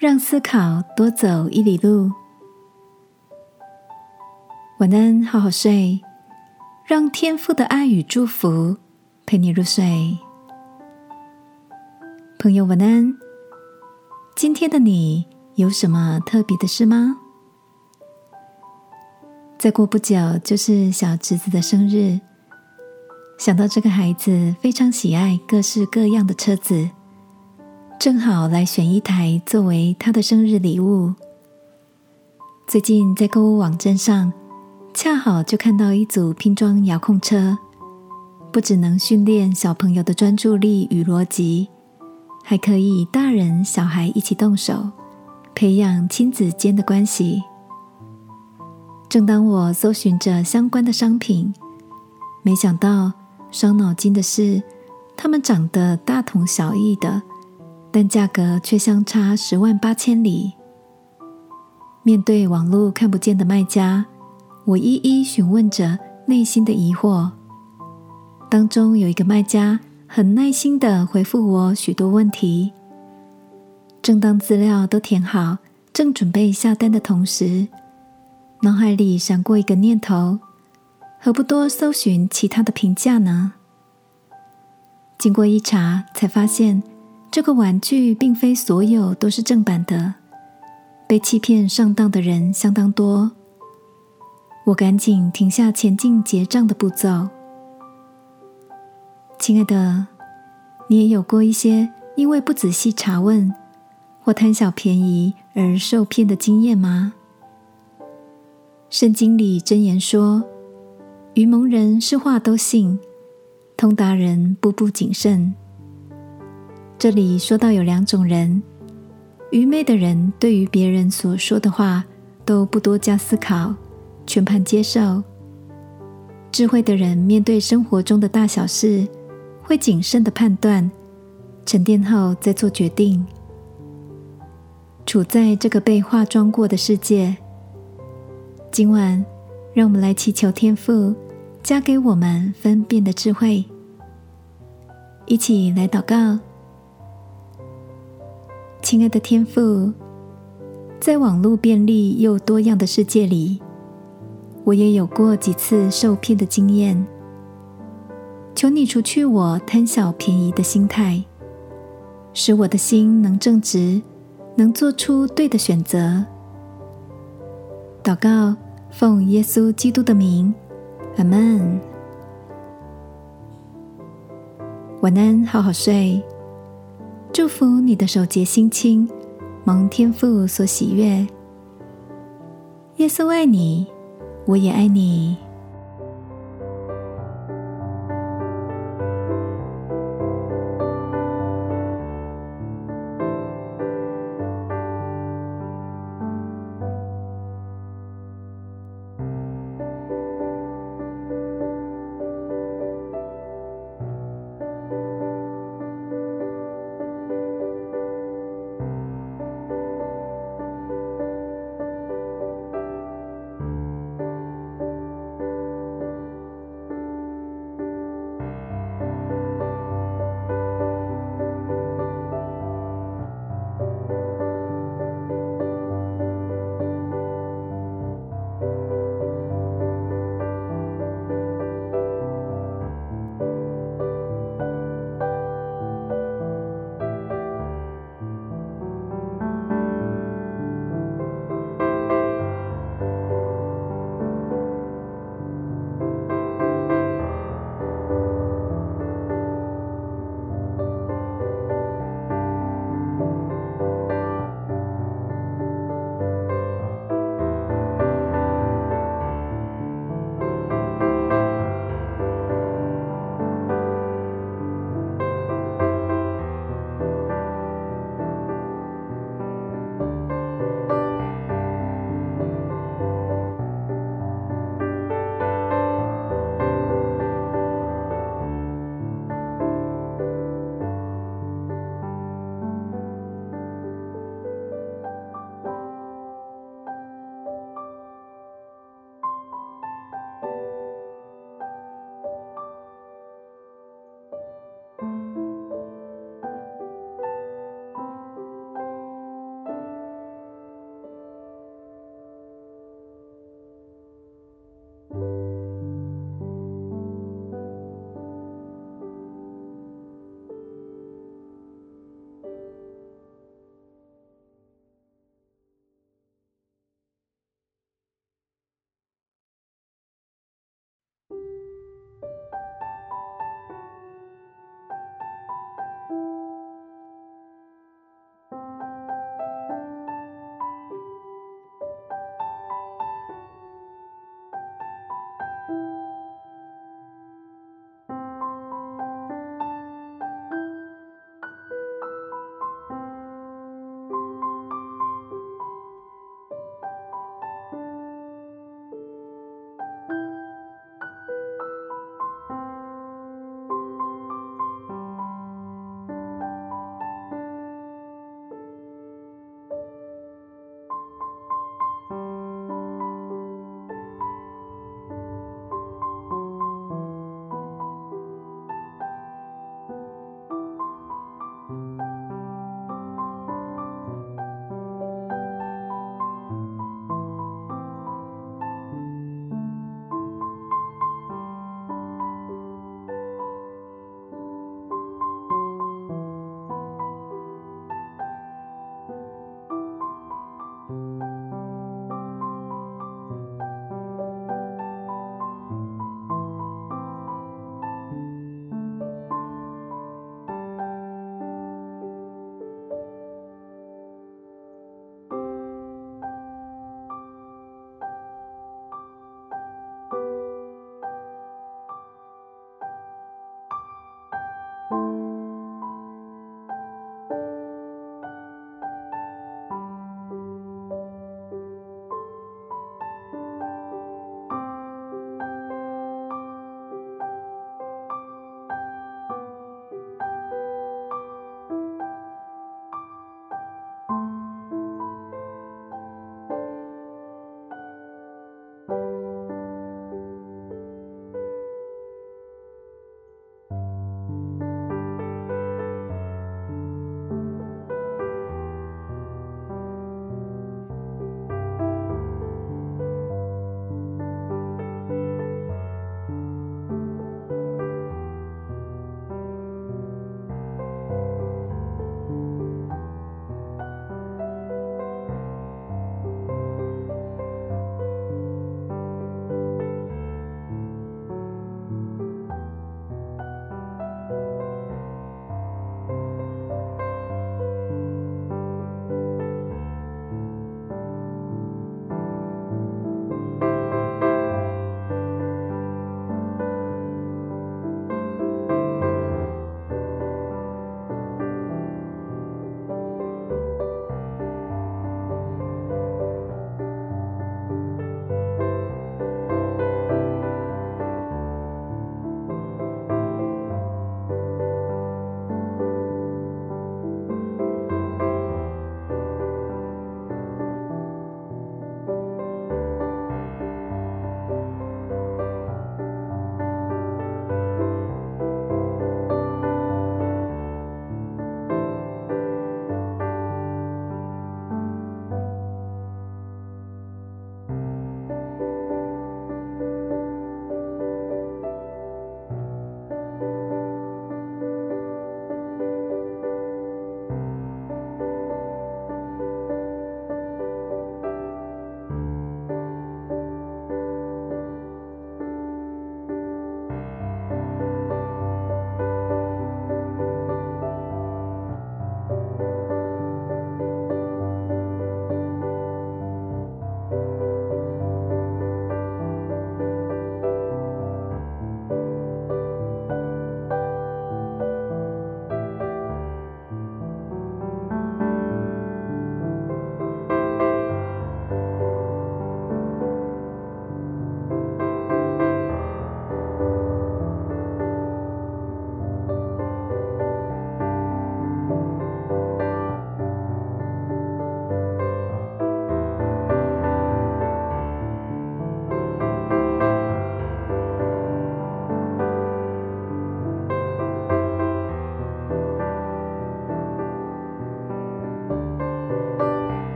让思考多走一里路。晚安，好好睡，让天父的爱与祝福陪你入睡。朋友，晚安。今天的你有什么特别的事吗？再过不久就是小侄子的生日，想到这个孩子非常喜爱各式各样的车子。正好来选一台作为他的生日礼物。最近在购物网站上，恰好就看到一组拼装遥控车，不只能训练小朋友的专注力与逻辑，还可以大人小孩一起动手，培养亲子间的关系。正当我搜寻着相关的商品，没想到伤脑筋的是，它们长得大同小异的。但价格却相差十万八千里。面对网络看不见的卖家，我一一询问着内心的疑惑。当中有一个卖家很耐心的回复我许多问题。正当资料都填好，正准备下单的同时，脑海里闪过一个念头：何不多搜寻其他的评价呢？经过一查，才发现。这个玩具并非所有都是正版的，被欺骗上当的人相当多。我赶紧停下前进结账的步骤。亲爱的，你也有过一些因为不仔细查问或贪小便宜而受骗的经验吗？圣经里箴言说：“愚蒙人是话都信，通达人步步谨慎。”这里说到有两种人：愚昧的人对于别人所说的话都不多加思考，全盘接受；智慧的人面对生活中的大小事，会谨慎的判断，沉淀后再做决定。处在这个被化妆过的世界，今晚让我们来祈求天父加给我们分辨的智慧，一起来祷告。亲爱的天父，在网络便利又多样的世界里，我也有过几次受骗的经验。求你除去我贪小便宜的心态，使我的心能正直，能做出对的选择。祷告，奉耶稣基督的名，阿门。晚安，好好睡。祝福你的手节心清，蒙天父所喜悦。耶稣爱你，我也爱你。